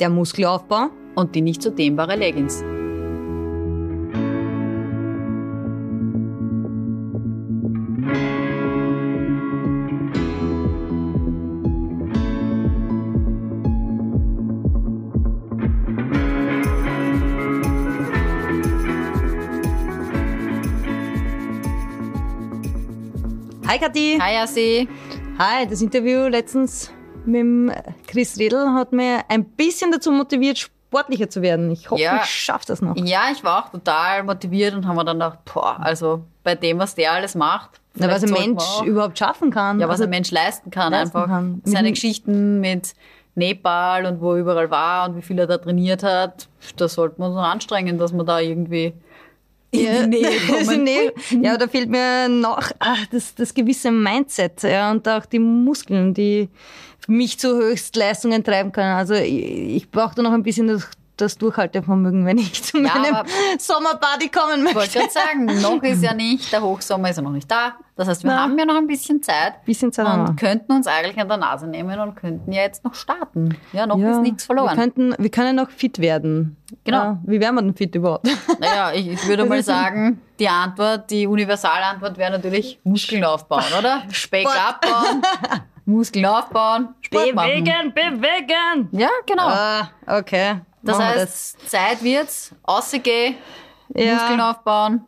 Der Muskelaufbau und die nicht so dehnbare Leggings. Hi Kathi. Hi Assi. Hi, das Interview letztens mit dem Chris Redl hat mir ein bisschen dazu motiviert, sportlicher zu werden. Ich hoffe, Ja. ich schaffe das noch. Ja, ich war auch total motiviert und haben mir dann gedacht, boah, also bei dem, was der alles macht. Na, was ein Mensch überhaupt schaffen kann. Ja, was Also, ein Mensch leisten kann leisten einfach. kann. Seine Mhm. Geschichten mit Nepal und wo er überall war und wie viel er da trainiert hat, da sollten wir uns noch anstrengen, dass wir da irgendwie in Ja, die Nähe kommen. Nähe. Ja, da fehlt mir noch ah, das, das gewisse Mindset ja, und auch die Muskeln, die mich zu Höchstleistungen treiben können. Also ich, ich brauche da noch ein bisschen das, das Durchhaltevermögen, wenn ich zu Ja, meinem Sommerparty kommen Ich wollte möchte. gerade sagen, noch ist ja nicht, der Hochsommer ist ja noch nicht da. Das heißt, wir Na. haben ja noch ein bisschen Zeit. Bisschen Zeit haben und wir. könnten uns eigentlich an der Nase nehmen und könnten ja jetzt noch starten. Ja, noch Ja, ist nichts Wir, verloren. könnten, wir können noch fit werden. Genau. Ja, wie werden wir denn fit überhaupt? Naja, ich, ich würde Das mal sagen, die Antwort, die Universalantwort wäre natürlich Muskeln aufbauen, oder? Speck Sport. abbauen, Muskeln aufbauen, Sport machen. bewegen, bewegen! Ja, genau. Ah, okay. Das Machen heißt, Zeit wird's, rausgehen, Ja. Muskeln aufbauen.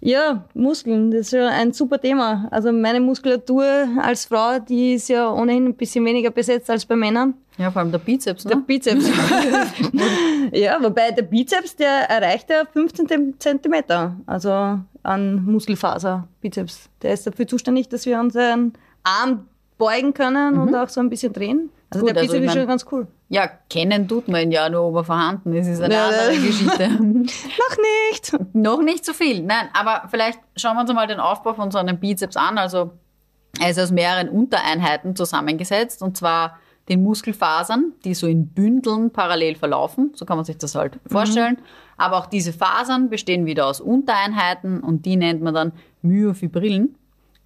Ja, Muskeln, das ist ja ein super Thema. Also meine Muskulatur als Frau, die ist ja ohnehin ein bisschen weniger besetzt als bei Männern. Ja, vor allem der Bizeps, Der ne? Bizeps. ja, wobei der Bizeps, der erreicht ja 15 Zentimeter. Also an Muskelfaser, Bizeps. Der ist dafür zuständig, dass wir unseren Arm beugen können und auch so ein bisschen drehen. Also Mhm. Gut, der also Bizeps ich ist schon ganz cool. Ja, kennen tut man ihn ja nur, ob er vorhanden ist, ist eine Ja, andere ja. Geschichte. Noch nicht. Noch nicht so viel. Nein, aber vielleicht schauen wir uns mal den Aufbau von so einem Bizeps an. Also er ist aus mehreren Untereinheiten zusammengesetzt und zwar den Muskelfasern, die so in Bündeln parallel verlaufen. So kann man sich das halt vorstellen. Aber auch diese Fasern bestehen wieder aus Untereinheiten und die nennt man dann Myofibrillen.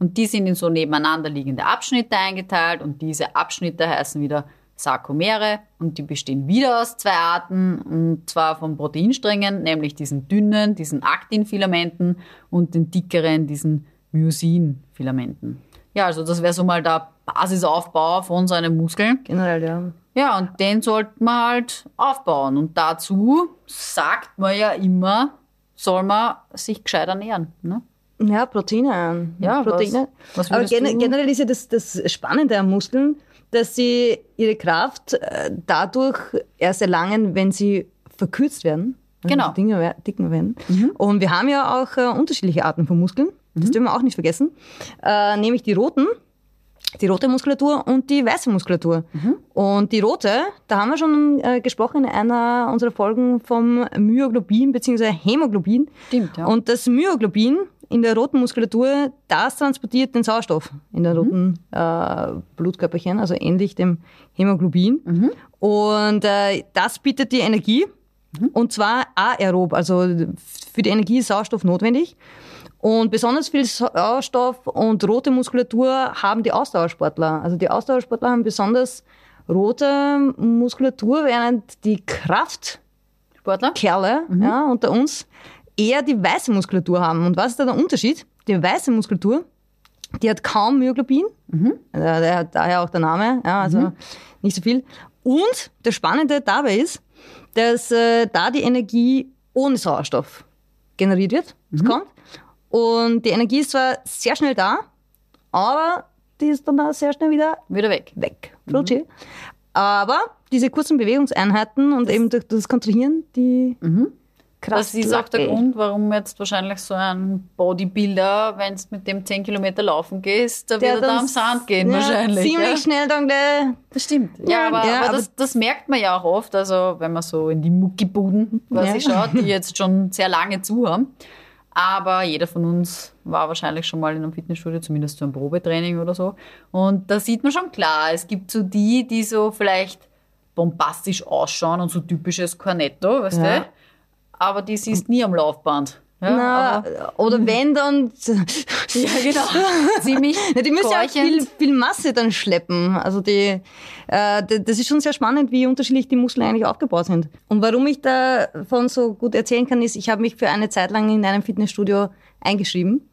Und die sind in so nebeneinander liegende Abschnitte eingeteilt und diese Abschnitte heißen wieder Sarkomere und die bestehen wieder aus zwei Arten und zwar von Proteinsträngen, nämlich diesen dünnen, diesen Aktinfilamenten und den dickeren, diesen Myosinfilamenten. Ja, also das wäre so mal der Basisaufbau von so einem Muskel. Generell, ja. Ja, und den sollte man halt aufbauen. Und dazu sagt man ja immer, soll man sich gescheit ernähren. Ne? Ja, Proteine. Ja, Proteine. was- was Aber gen generell ist ja das, das Spannende am Muskeln, dass sie ihre Kraft äh, dadurch erst erlangen, wenn sie verkürzt werden. Genau. Dinge wer- dicken werden. Und wir haben ja auch äh, unterschiedliche Arten von Muskeln. Das dürfen wir auch nicht vergessen. Äh, nämlich die roten, die rote Muskulatur und die weiße Muskulatur. Und die rote, da haben wir schon äh, gesprochen in einer unserer Folgen vom Myoglobin bzw. Hämoglobin. Stimmt, ja. Und das Myoglobin in der roten Muskulatur, das transportiert den Sauerstoff in den roten äh, Blutkörperchen, also ähnlich dem Hämoglobin. Und äh, das bietet die Energie. Und zwar aerob, also für die Energie ist Sauerstoff notwendig. Und besonders viel Sauerstoff und rote Muskulatur haben die Ausdauersportler. Also die Ausdauersportler haben besonders rote Muskulatur, während die Kraftkerle Sportler? ja, unter uns eher die weiße Muskulatur haben. Und was ist da der Unterschied? Die weiße Muskulatur, die hat kaum Myoglobin, also der, daher auch der Name, ja, also nicht so viel. Und das Spannende dabei ist, dass äh, da die Energie ohne Sauerstoff generiert wird. Es kommt. Und die Energie ist zwar sehr schnell da, aber die ist dann auch sehr schnell wieder Wieder weg. weg. Protein. Aber diese kurzen Bewegungseinheiten und eben durch das Kontrahieren, die Kraft. Das ist auch der Grund, warum jetzt wahrscheinlich so ein Bodybuilder, wenn du mit dem 10 Kilometer laufen gehst, da wird er da am Sand gehen ja, wahrscheinlich. Ziemlich ja? schnell dann gleich. Das stimmt. Ja, aber, Ja, aber, aber- das, das merkt man ja auch oft, also wenn man so in die Muckibuden quasi schaut, die jetzt schon sehr lange zu haben. Aber jeder von uns war wahrscheinlich schon mal in einem Fitnessstudio, zumindest zu einem Probetraining oder so. Und da sieht man schon klar, es gibt so die, die so vielleicht bombastisch ausschauen und so typisches Cornetto, weißt Ja. du? Aber die siehst nie am Laufband. Ja, Na, oder wenn dann. ja, genau. Ziemlich Na, die müssen ja auch keuchend. viel, viel Masse dann schleppen. Also die, äh, das ist schon sehr spannend, wie unterschiedlich die Muskeln eigentlich aufgebaut sind. Und warum ich davon so gut erzählen kann, ist, ich habe mich für eine Zeit lang in einem Fitnessstudio eingeschrieben.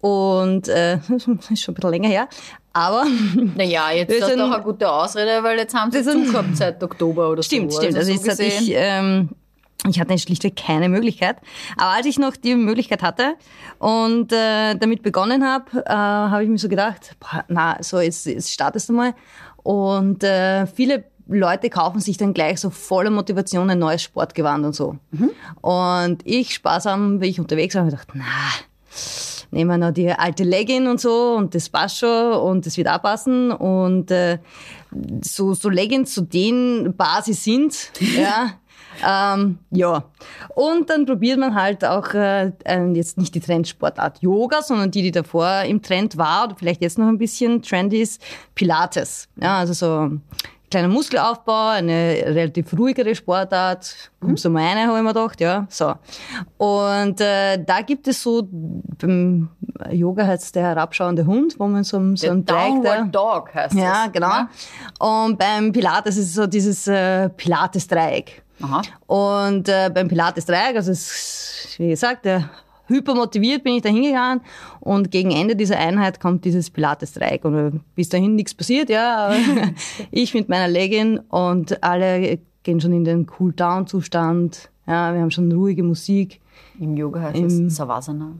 Und äh, das ist schon ein bisschen länger her. Aber Naja, jetzt ist doch eine gute Ausrede, weil jetzt haben sie Wir sind- zu gehabt seit Oktober oder Stimmt, so. stimmt. Also, so jetzt hatte gesehen- ich, ähm, ich hatte schlichtweg keine Möglichkeit. Aber als ich noch die Möglichkeit hatte und äh, damit begonnen habe, äh, habe ich mir so gedacht, boah, na, so jetzt, jetzt startest du mal. Und äh, viele Leute kaufen sich dann gleich so voller Motivation ein neues Sportgewand und so. Und ich sparsam, wie ich unterwegs war, habe ich gedacht, na, nehmen wir noch die alte Legging und so und das passt schon und das wird auch passen und äh, so, so Leggings zu den Basis sind, ja. Ähm, ja, und dann probiert man halt auch äh, äh, jetzt nicht die Trendsportart Yoga, sondern die, die davor im Trend war oder vielleicht jetzt noch ein bisschen trendy ist, Pilates. Ja, also so kleiner Muskelaufbau, eine relativ ruhigere Sportart. Kommst du mal rein, habe ich mir gedacht, ja, so. Und äh, da gibt es so, beim Yoga heißt der herabschauende Hund, wo man so, so einen Dreieck da... Dog heißt Ja, das. genau. Und beim Pilates ist es so dieses äh, Pilates-Dreieck. Aha. Und äh, beim Pilates-Dreieck, also es, wie gesagt, der hypermotiviert bin ich da hingegangen und gegen Ende dieser Einheit kommt dieses Pilates-Dreieck und äh, bis dahin nichts passiert, ja. ich mit meiner Legging und alle gehen schon in den Cool-Down-Zustand. Ja, wir haben schon ruhige Musik. Im Yoga heißt Im- es Savasana.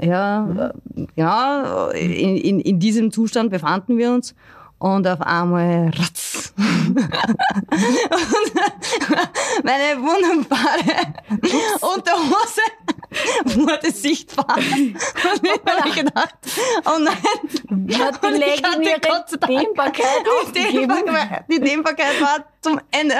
Ja, äh, genau, in, in, in diesem Zustand befanden wir uns. Und auf einmal ratz. und meine wunderbare Unterhose wurde sichtbar. Und ich habe gedacht, oh nein. Hat die Legging ihre Dank Dehnbarkeit die aufgegeben? Die Dehnbarkeit war zum Ende.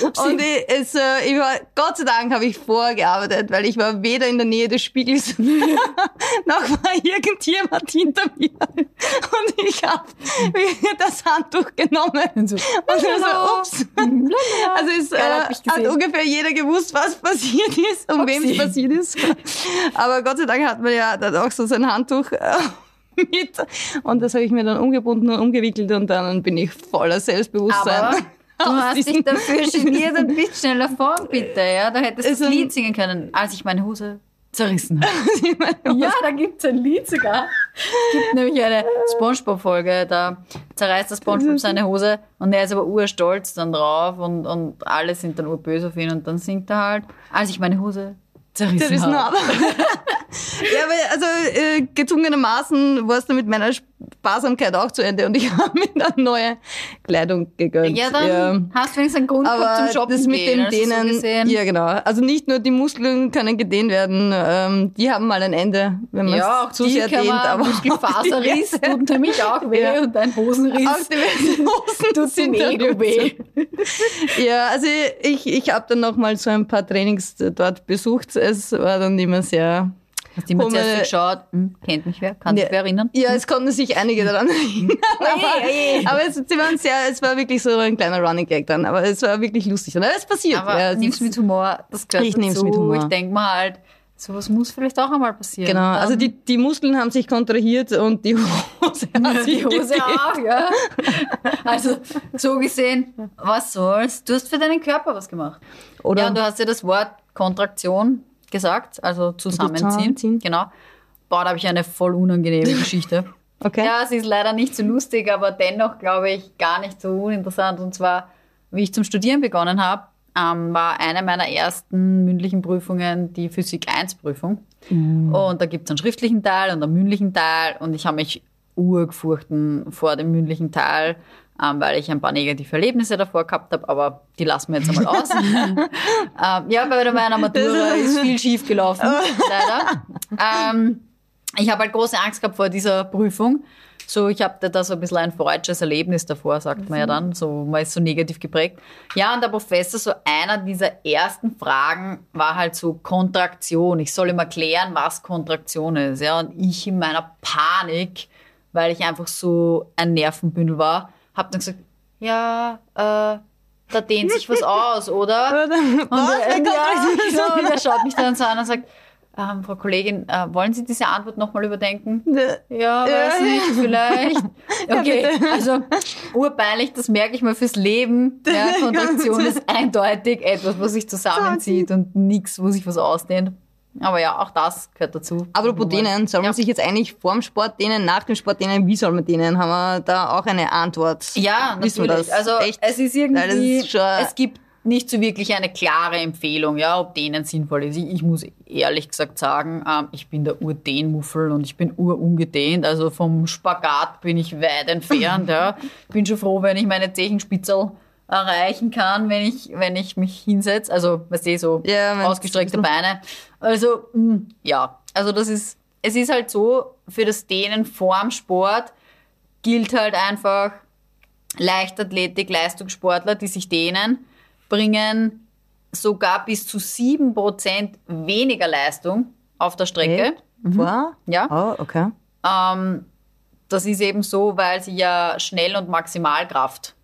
Und ich, es, äh, ich war, Gott sei Dank habe ich vorgearbeitet, weil ich war weder in der Nähe des Spiegels noch war irgendjemand hinter mir. Und ich habe das Handtuch genommen. Und so, Und so, ups. Also es äh, hat ungefähr jeder gewusst, was passiert ist und wem Upsi. es passiert ist. Aber Gott sei Dank hat man ja dann auch so sein Handtuch äh, mit. Und das habe ich mir dann umgebunden und umgewickelt und dann bin ich voller Selbstbewusstsein. Aber du hast dich dafür geniert und bist schneller vor, bitte. Ja, da hättest du das ein- Lied singen können, als ich meine Hose zerrissen habe. Ja, da gibt's ein Lied sogar. Es gibt nämlich eine Spongebob-Folge, da zerreißt der Spongebob seine Hose und er ist aber urstolz dann drauf und, und alle sind dann urböse auf ihn und dann singt er halt, als ich meine Hose zerrissen, habe. ja, aber also äh, gezwungenermaßen war es dann mit meiner Sparsamkeit auch zu Ende und ich habe mir dann neue Kleidung gegönnt. Ja, dann hast du wenigstens einen Grund Aber zum Shoppen das mit gehen. dem also so Dehnen, gesehen. ja genau. Also nicht nur die Muskeln können gedehnt werden, ähm, die haben mal ein Ende, wenn man Ja, auch es zu sehr dehnt. man, Aber Muskelfaserriss auch die tut nämlich auch weh Ja. und ein Hosenriss Auch die Hosen tut sind dann weh. Ja, also ich, ich habe dann noch mal so ein paar Trainings dort besucht. Es war dann immer sehr... Hast du immer zuerst geschaut, hm, kennt mich wer, kann sich wer erinnern? Ja, es konnten sich einige daran erinnern. Oje, oje. aber es, sie waren sehr, es war wirklich so ein kleiner Running Gag dann. Aber es war wirklich lustig. Und es passiert. Aber ja, es nimm's mit Humor, das gehört Ich nehm's dazu. mit Humor. Ich denke mal halt, sowas muss vielleicht auch einmal passieren. Genau, Dann- also die, die Muskeln haben sich kontrahiert und die Hose hat sich die Hose gedehnt. auch, ja. Also so gesehen, was soll's? Du hast für deinen Körper was gemacht. Oder Ja, und du hast ja das Wort Kontraktion gesagt, also zusammenziehen. Zusammenziehen. Genau. Boah, da habe ich eine voll unangenehme Geschichte. Okay. Ja, sie ist leider nicht so lustig, aber dennoch glaube ich gar nicht so uninteressant. Und zwar, wie ich zum Studieren begonnen habe, ähm, war eine meiner ersten mündlichen Prüfungen die Physik 1 Prüfung. Und da gibt es einen schriftlichen Teil und einen mündlichen Teil. Und ich habe mich urgefurchten vor dem mündlichen Teil, ähm, weil ich ein paar negative Erlebnisse davor gehabt habe, aber die lassen wir jetzt einmal aus. ähm, ja, bei meiner Matura ist viel schief gelaufen, leider. Ähm, ich habe halt große Angst gehabt vor dieser Prüfung. So, ich hatte da so ein bisschen ein freudsches Erlebnis davor, sagt man ja dann. So, man ist so negativ geprägt. Ja, und der Professor, so einer dieser ersten Fragen war halt so Kontraktion. Ich soll ihm erklären, was Kontraktion ist. Ja, und ich in meiner Panik, weil ich einfach so ein Nervenbündel war, habe dann gesagt, ja, äh, da dehnt sich was aus, oder? Was? Und, Wer äh, ja, genau, und er schaut mich dann so an und sagt, ähm, Frau Kollegin, äh, wollen Sie diese Antwort nochmal überdenken? Ja, weiß nicht, vielleicht. Okay, also urpeinlich, das merke ich mal fürs Leben. Ja, Kontraktion ist eindeutig etwas, was sich zusammenzieht und nichts, wo sich was ausdehnt. Aber ja, auch das gehört dazu. Apropos dehnen, soll man Ja. sich jetzt eigentlich vorm Sport dehnen, nach dem Sport dehnen? Wie soll man dehnen? Haben wir da auch eine Antwort? Ja, Wissen natürlich. das? Also Echt? es ist irgendwie, ist schon- es gibt nicht so wirklich eine klare Empfehlung, ja, ob denen sinnvoll ist. Ich, ich muss ehrlich gesagt sagen, ähm, ich bin der Urdehnmuffel und ich bin urungedehnt. Also vom Spagat bin ich weit entfernt. ja. Ich bin schon froh, wenn ich meine Zechenspitzel erreichen kann, wenn ich, wenn ich mich hinsetze. Also, weißt du, so Ja, ausgestreckte ein Beine. Also, mh, ja, also das ist, es ist halt so, für das Dehnen vorm Sport gilt halt einfach, Leichtathletik, Leistungssportler, die sich dehnen, bringen sogar bis zu 7% weniger Leistung auf der Strecke. Echt? Vor? Ja. Oh, okay. Ähm, das ist eben so, weil sie ja Schnell- und Maximalkraft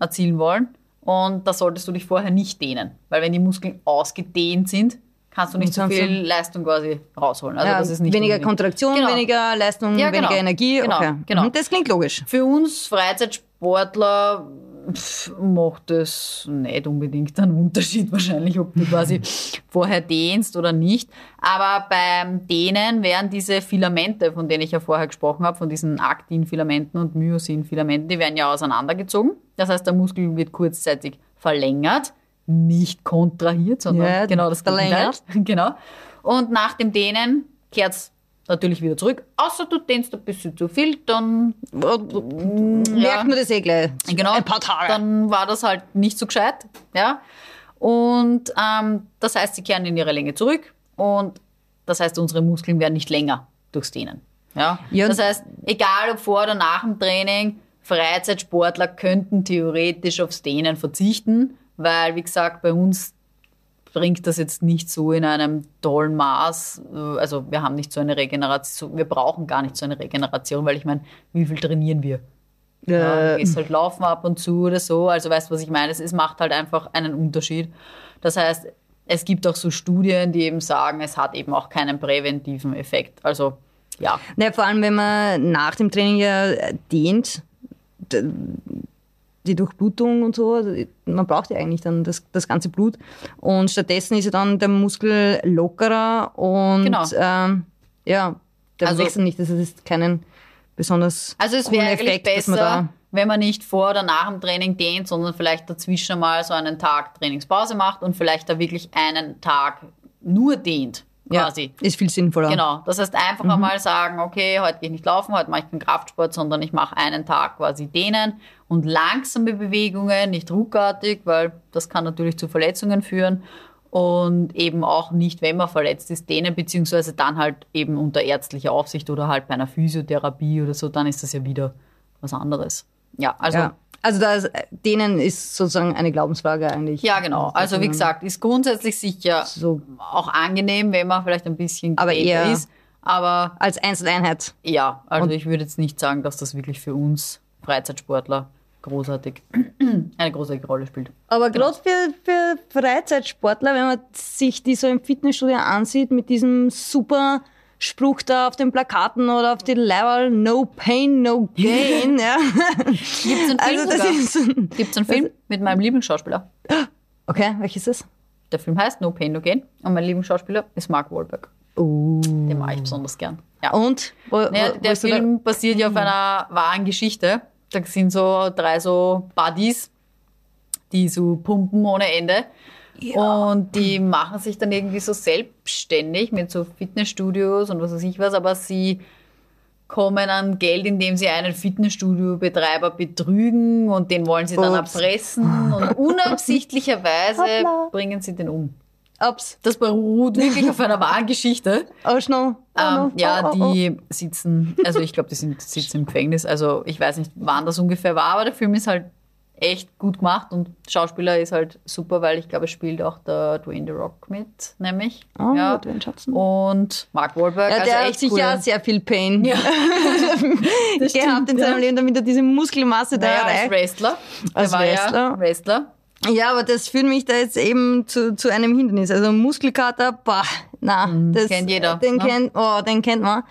erzielen wollen. Und da solltest du dich vorher nicht dehnen. Weil wenn die Muskeln ausgedehnt sind, kannst du nicht so viel Leistung quasi rausholen. Also ja, das ist nicht weniger unbedingt- Kontraktion, Genau. weniger Leistung, Ja, genau. weniger Energie. Genau, okay. genau. Mhm, Das klingt logisch. Für uns Freizeitsportler pff, macht es nicht unbedingt einen Unterschied wahrscheinlich, ob du quasi vorher dehnst oder nicht. Aber beim Dehnen werden diese Filamente, von denen ich ja vorher gesprochen habe, von diesen Aktinfilamenten und Myosinfilamenten, die werden ja auseinandergezogen. Das heißt, der Muskel wird kurzzeitig verlängert, nicht kontrahiert, sondern Ja, genau das Gegenteil. verlängert. Genau. Und nach dem Dehnen kehrt es natürlich wieder zurück. Außer du dehnst ein bisschen zu viel, dann Merkt man das eh gleich. Genau, Ein paar Tage. dann war das halt nicht so gescheit. Ja? Und ähm, das heißt, sie kehren in ihre Länge zurück und das heißt, unsere Muskeln werden nicht länger durchs Dehnen. Ja? Ja, das heißt, egal ob vor oder nach dem Training, Freizeitsportler könnten theoretisch aufs Dehnen verzichten, weil, wie gesagt, bei uns bringt das jetzt nicht so in einem tollen Maß. Also wir haben nicht so eine Regeneration, wir brauchen gar nicht so eine Regeneration, weil ich meine, wie viel trainieren wir? Ja, Äh, du gehst halt laufen ab und zu oder so. Also weißt du, was ich meine? Es, macht halt einfach einen Unterschied. Das heißt, es gibt auch so Studien, die eben sagen, es hat eben auch keinen präventiven Effekt. Also ja, Na, vor allem, wenn man nach dem Training ja dehnt, die Durchblutung und so, also man braucht ja eigentlich dann das, das ganze Blut. Und stattdessen ist ja dann der Muskel lockerer und Genau. ähm, ja, der Also- wechselt nicht. Das ist keinen besonders also es wäre eigentlich dass man besser, wenn man nicht vor oder nach dem Training dehnt, sondern vielleicht dazwischen mal so einen Tag Trainingspause macht und vielleicht da wirklich einen Tag nur dehnt, ja, quasi. ist viel sinnvoller. Genau, das heißt einfach Mhm. einmal sagen, okay, heute gehe ich nicht laufen, heute mache ich keinen Kraftsport, sondern ich mache einen Tag quasi dehnen und langsame Bewegungen, nicht ruckartig, weil das kann natürlich zu Verletzungen führen und eben auch nicht, wenn man verletzt ist, dehnen, beziehungsweise dann halt eben unter ärztlicher Aufsicht oder halt bei einer Physiotherapie oder so, dann ist das ja wieder was anderes. Ja, also Ja. Also das, denen ist sozusagen eine Glaubensfrage eigentlich. ja, genau. Also wie gesagt, ist grundsätzlich sicher So. auch angenehm, wenn man vielleicht ein bisschen Aber eher- ist. Aber Als Einzeleinheit. Ja, also ich würde jetzt nicht sagen, dass das wirklich für uns Freizeitsportler großartig eine großartige Rolle spielt. Aber gerade für, für Freizeitsportler, wenn man sich die so im Fitnessstudio ansieht, mit diesem super Spruch da auf den Plakaten oder auf den Leiberl, no pain, no gain, ja. Gibt's einen Film Also das ist, Gibt's einen Film mit meinem Lieblingsschauspieler? okay, welches ist das? Der Film heißt No Pain No Gain und mein Lieblingsschauspieler ist Mark Wahlberg. Oh. Den mag ich besonders gern. Ja. Und? Wo, Naja, wo, der Film basiert ja auf einer wahren Geschichte. Da sind so drei so Buddies, die so pumpen ohne Ende. Und die machen sich dann irgendwie so selbstständig mit so Fitnessstudios und was weiß ich was, aber sie kommen an Geld, indem sie einen Fitnessstudio-Betreiber betrügen und den wollen sie dann Ups. erpressen und unabsichtlicherweise bringen sie den um. Ups. Das beruht wirklich auf einer wahren Geschichte. Oh, schnell. Oh, Ähm, ja, oh, oh, oh. die sitzen, also ich glaube, die sind, sitzen im Gefängnis. Also ich weiß nicht, wann das ungefähr war, aber der Film ist halt echt gut gemacht und Schauspieler ist halt super, weil ich glaube, es spielt auch der Dwayne The Rock mit, nämlich. Oh, ja. Dwayne Johnson. Und Mark Wahlberg, Ja, also der hat echt sicher coole- sehr viel Pain Ja, gehabt in seinem. Leben, damit er diese Muskelmasse da Naja, als erreicht. Wrestler. Als der war Wrestler. Ja Wrestler. Ja, aber das führt mich da jetzt eben zu, zu einem Hindernis. Also Muskelkater, boah, na, Mhm, das kennt jeder, Den ne? kennt, oh, den kennt man.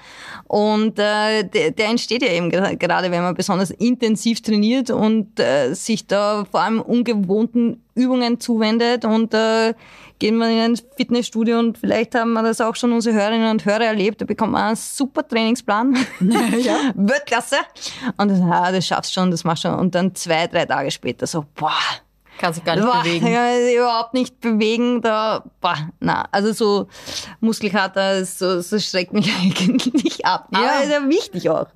Und äh, der, der entsteht ja eben gerade, wenn man besonders intensiv trainiert und äh, sich da vor allem ungewohnten Übungen zuwendet und äh, gehen wir in ein Fitnessstudio und vielleicht haben wir das auch schon unsere Hörerinnen und Hörer erlebt, da bekommt man einen super Trainingsplan. Ja. Weltklasse. Und dann, ah, das schaffst schon, das machst du schon. Und dann zwei, drei Tage später so, boah, Kann sich gar nicht Boah, bewegen. Ja, überhaupt nicht bewegen, da, boah, na, also so Muskelkater, so, so schreckt mich eigentlich ab. Aber Ja. ist ja wichtig auch.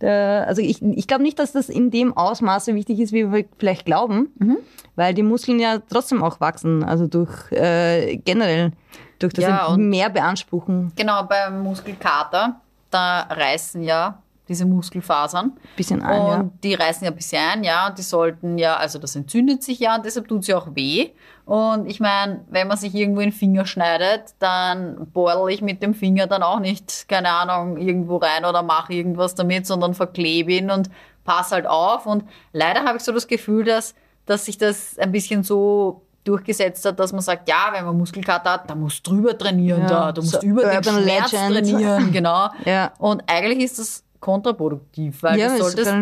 Der, also ich, ich glaube nicht, dass das in dem Ausmaße wichtig ist, wie wir vielleicht glauben, Mhm. weil die Muskeln ja trotzdem auch wachsen, also durch äh, generell, durch das Ja, mehr beanspruchen, Genau, beim Muskelkater, da reißen ja diese Muskelfasern. bisschen ein, und ja. die reißen ja ein bisschen ein, ja, und die sollten ja, also das entzündet sich ja und deshalb tut sie auch weh. Und ich meine, wenn man sich irgendwo in den Finger schneidet, dann bordel ich mit dem Finger dann auch nicht, keine Ahnung, irgendwo rein oder mache irgendwas damit, sondern verklebe ihn und pass halt auf. Und leider habe ich so das Gefühl, dass, dass sich das ein bisschen so durchgesetzt hat, dass man sagt, ja, wenn man Muskelkater hat, da musst du drüber trainieren, Ja, da, du musst so über den Schmerz Legend. trainieren, genau. Ja. Und eigentlich ist das kontraproduktiv, weil ja, du solltest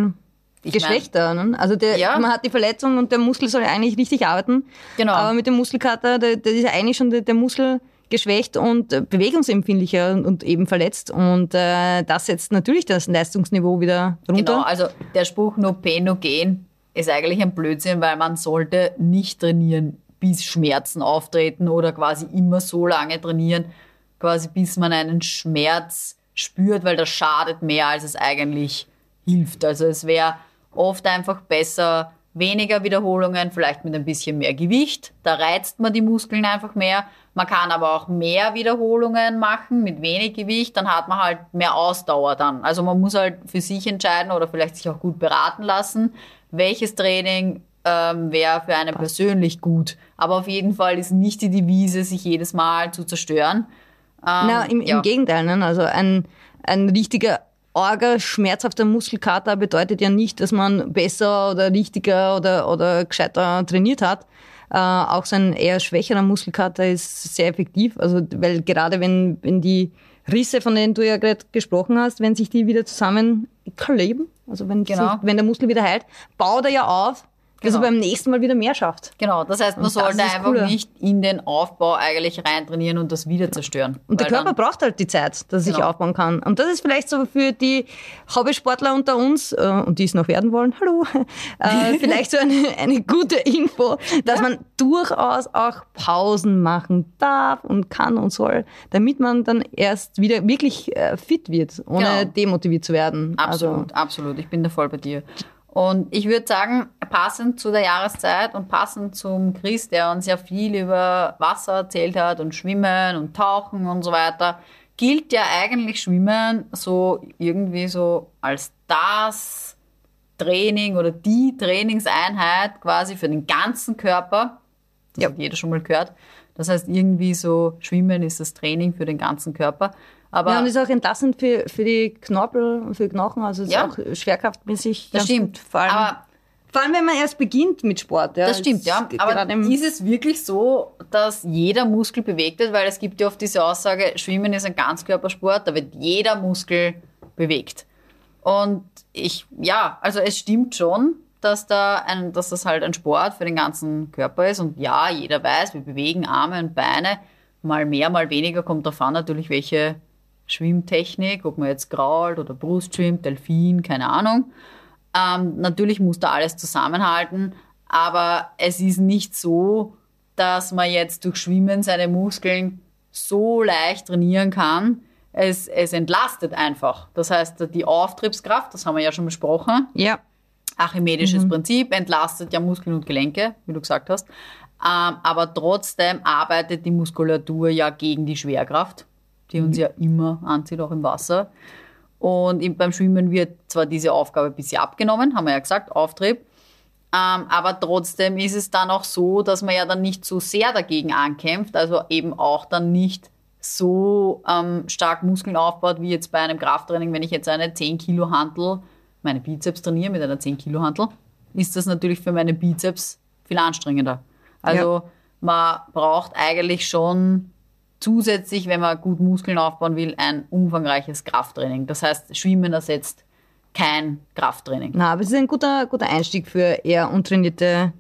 Geschlechter. Ne? Also der, Ja. man hat die Verletzung und der Muskel soll eigentlich richtig arbeiten. Genau. Aber mit dem Muskelkater, der, der ist ja eigentlich schon der, der Muskel geschwächt und äh, bewegungsempfindlicher und, und eben verletzt. Und äh, das setzt natürlich das Leistungsniveau wieder runter. Genau, also der Spruch no pain, no gain ist eigentlich ein Blödsinn, weil man sollte nicht trainieren, bis Schmerzen auftreten oder quasi immer so lange trainieren, quasi bis man einen Schmerz spürt, weil das schadet mehr, als es eigentlich hilft. Also es wäre oft einfach besser, weniger Wiederholungen, vielleicht mit ein bisschen mehr Gewicht. Da reizt man die Muskeln einfach mehr. Man kann aber auch mehr Wiederholungen machen mit wenig Gewicht, dann hat man halt mehr Ausdauer dann. Also man muss halt für sich entscheiden oder vielleicht sich auch gut beraten lassen, welches Training ähm, wäre für einen persönlich gut. Aber auf jeden Fall ist nicht die Devise, sich jedes Mal zu zerstören. Ähm, Na, im, ja. im Gegenteil. Ne? Also ein, ein richtiger Orger, schmerzhafter Muskelkater bedeutet ja nicht, dass man besser oder richtiger oder, oder gescheiter trainiert hat. Äh, auch so ein eher schwächerer Muskelkater ist sehr effektiv. Also, weil gerade wenn, wenn die Risse, von denen du ja gerade gesprochen hast, wenn sich die wieder zusammenkleben, also wenn, Genau. sich, wenn der Muskel wieder heilt, baut er ja auf, dass er Genau. beim nächsten Mal wieder mehr schafft. Genau, das heißt, man Und sollte einfach Coole. nicht in den Aufbau eigentlich reintrainieren und das wieder zerstören. Und der Körper braucht halt die Zeit, dass er sich Genau. aufbauen kann. Und das ist vielleicht so für die Hobbysportler unter uns, äh, und die es noch werden wollen, hallo, äh, vielleicht so eine, eine gute Info, dass man durchaus auch Pausen machen darf und kann und soll, damit man dann erst wieder wirklich äh, fit wird, ohne Genau. demotiviert zu werden. Absolut, absolut. Ich bin da voll bei dir. Und ich würde sagen, passend zu der Jahreszeit und passend zum Chris, der uns ja viel über Wasser erzählt hat und Schwimmen und Tauchen und so weiter, gilt ja eigentlich Schwimmen so irgendwie so als das Training oder die Trainingseinheit quasi für den ganzen Körper. Das hat jeder schon mal gehört. Das heißt, irgendwie so Schwimmen ist das Training für den ganzen Körper. Aber Ja, und ist auch entlastend für, für die Knorpel und für die Knochen, also ist Ja. auch schwerkraftmäßig. das stimmt. Vor allem, Aber vor allem, wenn man erst beginnt mit Sport. Ja, Das stimmt, ja. Aber ist es wirklich so, dass jeder Muskel bewegt wird? Weil es gibt ja oft diese Aussage, Schwimmen ist ein Ganzkörpersport, da wird jeder Muskel bewegt. Und ich, ja, also es stimmt schon, dass da ein, dass das halt ein Sport für den ganzen Körper ist. Und ja, jeder weiß, wir bewegen Arme und Beine. Mal mehr, mal weniger kommt davon an, natürlich, welche Schwimmtechnik, ob man jetzt krault oder Brust schwimmt, Delfin, keine Ahnung. Ähm, natürlich muss da alles zusammenhalten, aber es ist nicht so, dass man jetzt durch Schwimmen seine Muskeln so leicht trainieren kann. Es, es entlastet einfach. Das heißt, die Auftriebskraft, das haben wir ja schon besprochen, Ja, Archimedisches Prinzip, entlastet ja Muskeln und Gelenke, wie du gesagt hast. Ähm, aber trotzdem arbeitet die Muskulatur ja gegen die Schwerkraft, die uns ja immer anzieht, auch im Wasser. Und im- beim Schwimmen wird zwar diese Aufgabe ein bisschen abgenommen, haben wir ja gesagt, Auftrieb. Ähm, aber trotzdem ist es dann auch so, dass man ja dann nicht so sehr dagegen ankämpft, also eben auch dann nicht so ähm, stark Muskeln aufbaut, wie jetzt bei einem Krafttraining, wenn ich jetzt eine 10 Kilo Hantel, meine Bizeps trainiere mit einer 10 Kilo Hantel, ist das natürlich für meine Bizeps viel anstrengender. Also man braucht eigentlich schon zusätzlich, wenn man gut Muskeln aufbauen will, ein umfangreiches Krafttraining. Das heißt, Schwimmen ersetzt kein Krafttraining. Na, aber es ist ein guter, guter Einstieg für eher untrainierte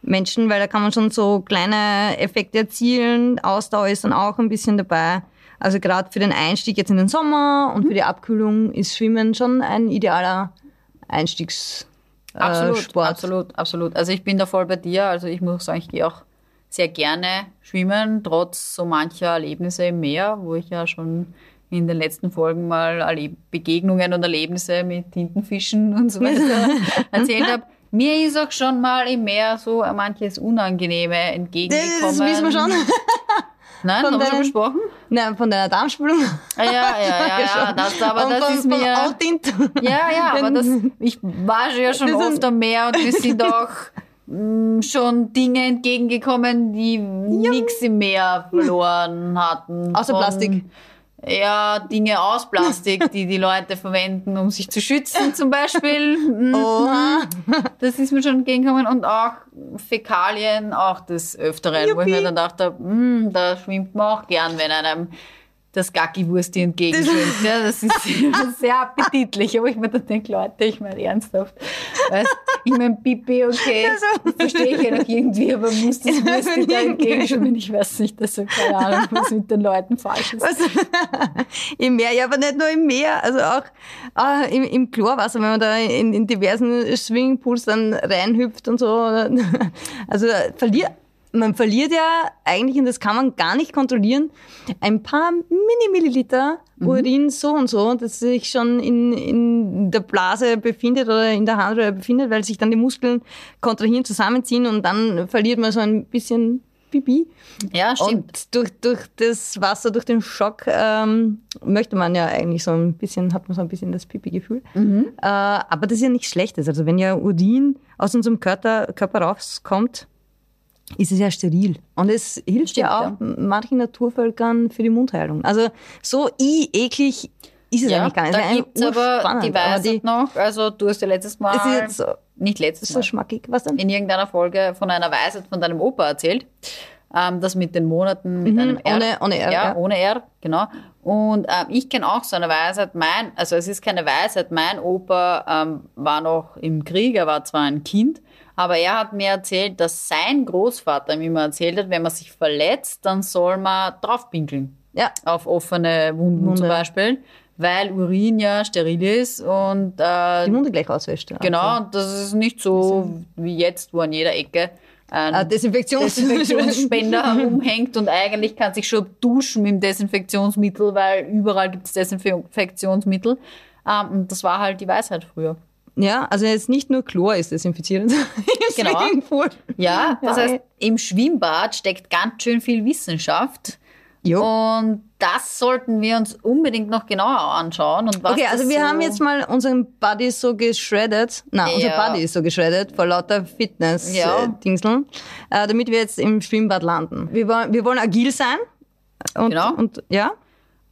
Menschen, weil da kann man schon so kleine Effekte erzielen. Ausdauer ist dann auch ein bisschen dabei. Also gerade für den Einstieg jetzt in den Sommer und für die Abkühlung ist Schwimmen schon ein idealer Einstiegssport. Absolut, absolut, absolut. Also ich bin da voll bei dir. Also ich muss sagen, ich gehe auch sehr gerne schwimmen, trotz so mancher Erlebnisse im Meer, wo ich ja schon in den letzten Folgen mal Erleb Begegnungen und Erlebnisse mit Tintenfischen und so weiter erzählt habe. Mir ist auch schon mal im Meer so manches Unangenehme entgegengekommen. Das wissen wir schon. Nein, von haben wir schon besprochen? Nein, von deiner Darmspülung. Ah, ja, ja, ja, ja, das, aber und das von, ist mir. Auch. Ja, ja, aber das, ich war ja schon oft am Meer und wir sind auch schon Dinge entgegengekommen, die ja. nichts im Meer verloren hatten. Außer Plastik ja, Dinge aus Plastik, die die Leute verwenden, um sich zu schützen zum Beispiel. Oha. Das ist mir schon entgegengekommen. Und auch Fäkalien, auch des Öfteren, Juppie. wo ich mir dann dachte, hm, da schwimmt man auch gern, wenn einem das Gacki-Wursti entgegenschwimmt. Ja, das ist sehr appetitlich. Aber ich mir dann denke, Leute, ich meine ernsthaft. Weißt, ich meine, Pipi, okay, das verstehe ich ja noch irgendwie, aber muss das Wursti da entgegenschwimmen? Ich weiß nicht, das ist keine Ahnung, was mit den Leuten falsch ist. Was? Im Meer, ja, aber nicht nur im Meer, also auch äh, im, im Chlorwasser, wenn man da in, in diversen Swimmingpools dann reinhüpft und so. Also verliert man verliert ja eigentlich, und das kann man gar nicht kontrollieren, ein paar Mini-Milliliter mhm. Urin so und so, das sich schon in, in der Blase befindet oder in der Harnröhre befindet, weil sich dann die Muskeln kontrahieren, zusammenziehen und dann verliert man so ein bisschen Pipi. Ja, stimmt. Und durch, durch das Wasser, durch den Schock ähm, möchte man ja eigentlich so ein bisschen, hat man so ein bisschen das Pipi-Gefühl. Mhm. Äh, aber das ist ja nichts Schlechtes. Also wenn ja Urin aus unserem Körper, Körper rauskommt, ist es ja steril. Und es hilft Stimmt, ja auch ja. manchen Naturvölkern für die Mundheilung. Also so i eklig ist es ja, eigentlich gar nicht. Da gibt es aber die Weisheit noch, also du hast ja letztes Mal, ist so, nicht letztes so Mal, schmackig, was denn? in irgendeiner Folge von einer Weisheit von deinem Opa erzählt, ähm, das mit den Monaten mit mhm, einem R. Ohne, ohne R. Ja, ja. ohne R, genau. Und ähm, ich kenne auch so eine Weisheit, mein, also es ist keine Weisheit, mein Opa ähm, war noch im Krieg, er war zwar ein Kind, aber er hat mir erzählt, dass sein Großvater ihm immer erzählt hat, wenn man sich verletzt, dann soll man draufpinkeln. Ja. Auf offene Wunden Wunde. zum Beispiel. Weil Urin ja steril ist und äh, die Wunde gleich auswäscht. Genau, und das ist nicht so wie jetzt, wo an jeder Ecke ein ah, Desinfektions Desinfektionsspender herumhängt und eigentlich kann sich schon duschen mit dem Desinfektionsmittel, weil überall gibt es Desinfektionsmittel. Ähm, und das war halt die Weisheit früher. Ja, also jetzt nicht nur Chlor ist desinfizierend. genau. Ja, das ja. heißt, im Schwimmbad steckt ganz schön viel Wissenschaft. Jo. Und das sollten wir uns unbedingt noch genauer anschauen. Okay, also wir so haben jetzt mal unseren Body so geschreddet. Nein, ja. unser Body ist so geschreddet vor lauter Fitness-Dingseln, ja. äh, damit wir jetzt im Schwimmbad landen. Wir wollen, wir wollen agil sein. Und, genau. Und, ja.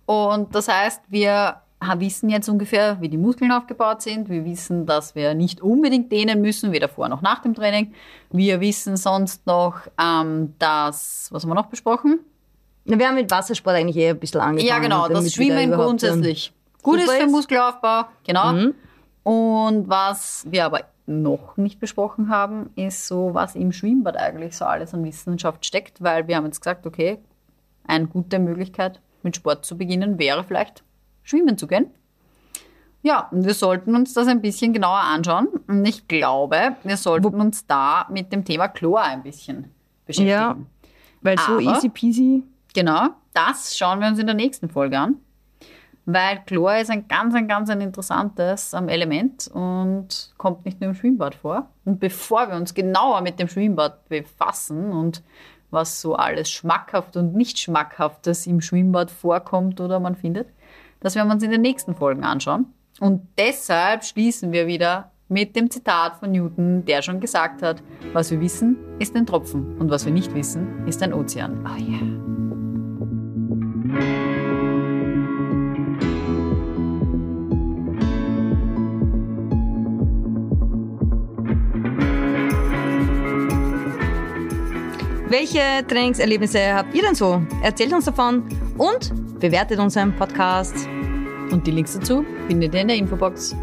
Und das heißt, wir wissen jetzt ungefähr, wie die Muskeln aufgebaut sind. Wir wissen, dass wir nicht unbedingt dehnen müssen, weder vor noch nach dem Training. Wir wissen sonst noch, ähm, dass, was haben wir noch besprochen? Wir haben mit Wassersport eigentlich eher ein bisschen angefangen. Ja, genau, das Schwimmen grundsätzlich gut ist für Muskelaufbau. Genau. Mhm. Und was wir aber noch nicht besprochen haben, ist so, was im Schwimmbad eigentlich so alles an Wissenschaft steckt, weil wir haben jetzt gesagt, okay, eine gute Möglichkeit mit Sport zu beginnen wäre vielleicht schwimmen zu gehen. Ja, und wir sollten uns das ein bisschen genauer anschauen. Und ich glaube, wir sollten uns da mit dem Thema Chlor ein bisschen beschäftigen. Ja, weil so Aber, easy peasy. Genau, das schauen wir uns in der nächsten Folge an. Weil Chlor ist ein ganz, ein ganz ein interessantes Element und kommt nicht nur im Schwimmbad vor. Und bevor wir uns genauer mit dem Schwimmbad befassen und was so alles schmackhaft und nicht schmackhaftes im Schwimmbad vorkommt oder man findet, das werden wir uns in den nächsten Folgen anschauen. Und deshalb schließen wir wieder mit dem Zitat von Newton, der schon gesagt hat, was wir wissen, ist ein Tropfen und was wir nicht wissen, ist ein Ozean. Oh yeah. Welche Trainingserlebnisse habt ihr denn so? Erzählt uns davon und bewertet unseren Podcast. Und die Links dazu findet ihr in der Infobox.